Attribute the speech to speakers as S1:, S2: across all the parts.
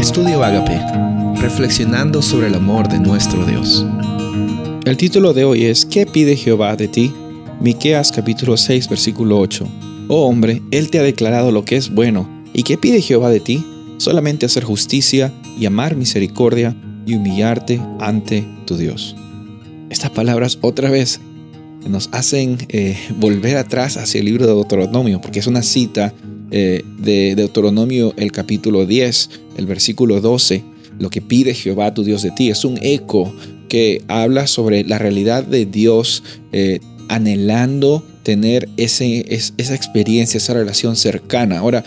S1: Estudio Agape, reflexionando sobre el amor de nuestro Dios.
S2: El título de hoy es ¿Qué pide Jehová de ti? Miqueas capítulo 6 versículo 8. Oh hombre, él te ha declarado lo que es bueno. ¿Y qué pide Jehová de ti? Solamente hacer justicia y amar misericordia y humillarte ante tu Dios. Estas palabras otra vez nos hacen eh, volver atrás hacia el libro de Deuteronomio, porque es una cita eh, de Deuteronomio el capítulo 10, el versículo 12, lo que pide Jehová tu Dios de ti. Es un eco que habla sobre la realidad de Dios eh, anhelando tener ese, esa experiencia, esa relación cercana. Ahora,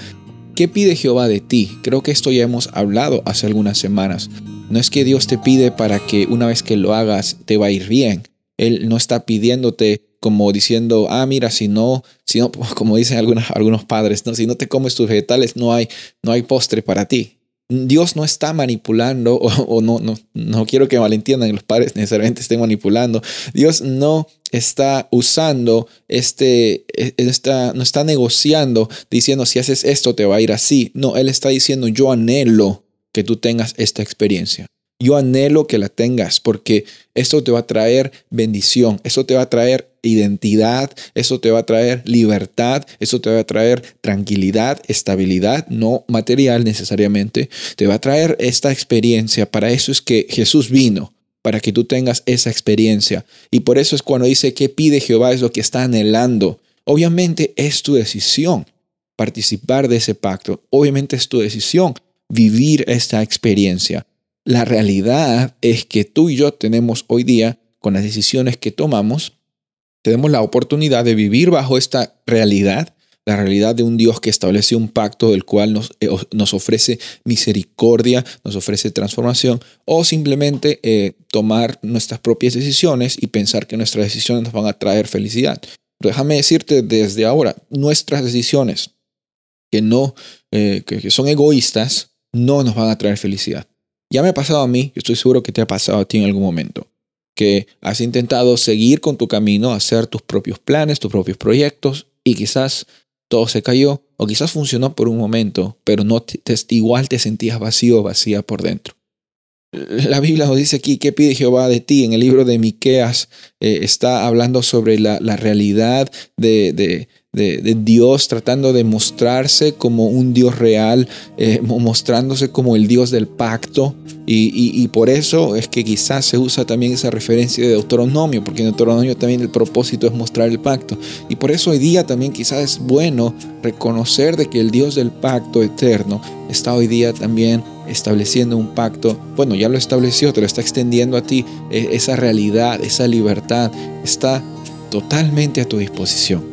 S2: ¿qué pide Jehová de ti? Creo que esto ya hemos hablado hace algunas semanas. No es que Dios te pide para que una vez que lo hagas te va a ir bien. Él no está pidiéndote como diciendo, ah, mira, si no, si no, como dicen algunos, algunos padres, ¿no? si no te comes tus vegetales, no hay, no hay postre para ti. Dios no está manipulando, o, no, no, no quiero que malentiendan los padres necesariamente estén manipulando. Dios no está usando este, e, está, no está negociando diciendo si haces esto te va a ir así. No, Él está diciendo yo anhelo que tú tengas esta experiencia. Yo anhelo que la tengas porque esto te va a traer bendición, eso te va a traer identidad, eso te va a traer libertad, eso te va a traer tranquilidad, estabilidad, no material necesariamente, te va a traer esta experiencia. Para eso es que Jesús vino, para que tú tengas esa experiencia. Y por eso es cuando dice que pide Jehová es lo que está anhelando. Obviamente es tu decisión participar de ese pacto. Obviamente es tu decisión vivir esta experiencia. La realidad es que tú y yo tenemos hoy día, con las decisiones que tomamos, tenemos la oportunidad de vivir bajo esta realidad, la realidad de un Dios que establece un pacto del cual nos, eh, nos ofrece misericordia, nos ofrece transformación, o simplemente eh, tomar nuestras propias decisiones y pensar que nuestras decisiones nos van a traer felicidad. Déjame decirte desde ahora, nuestras decisiones que no, eh, que son egoístas, no nos van a traer felicidad. Ya me ha pasado a mí, yo estoy seguro que te ha pasado a ti en algún momento, que has intentado seguir con tu camino, hacer tus propios planes, tus propios proyectos y quizás todo se cayó o quizás funcionó por un momento, pero no te, igual te sentías vacío vacía por dentro. La Biblia nos dice aquí, ¿qué pide Jehová de ti? En el libro de Miqueas eh, está hablando sobre la, realidad de, de, Dios tratando de mostrarse como un Dios real, eh, mostrándose como el Dios del pacto. Y, por eso es que quizás se usa también esa referencia de Deuteronomio, porque en Deuteronomio también el propósito es mostrar el pacto. Y por eso hoy día también quizás es bueno reconocer de que el Dios del pacto eterno está hoy día también estableciendo un pacto, bueno, ya lo estableció, te lo está extendiendo a ti, e, esa realidad, esa libertad está totalmente a tu disposición.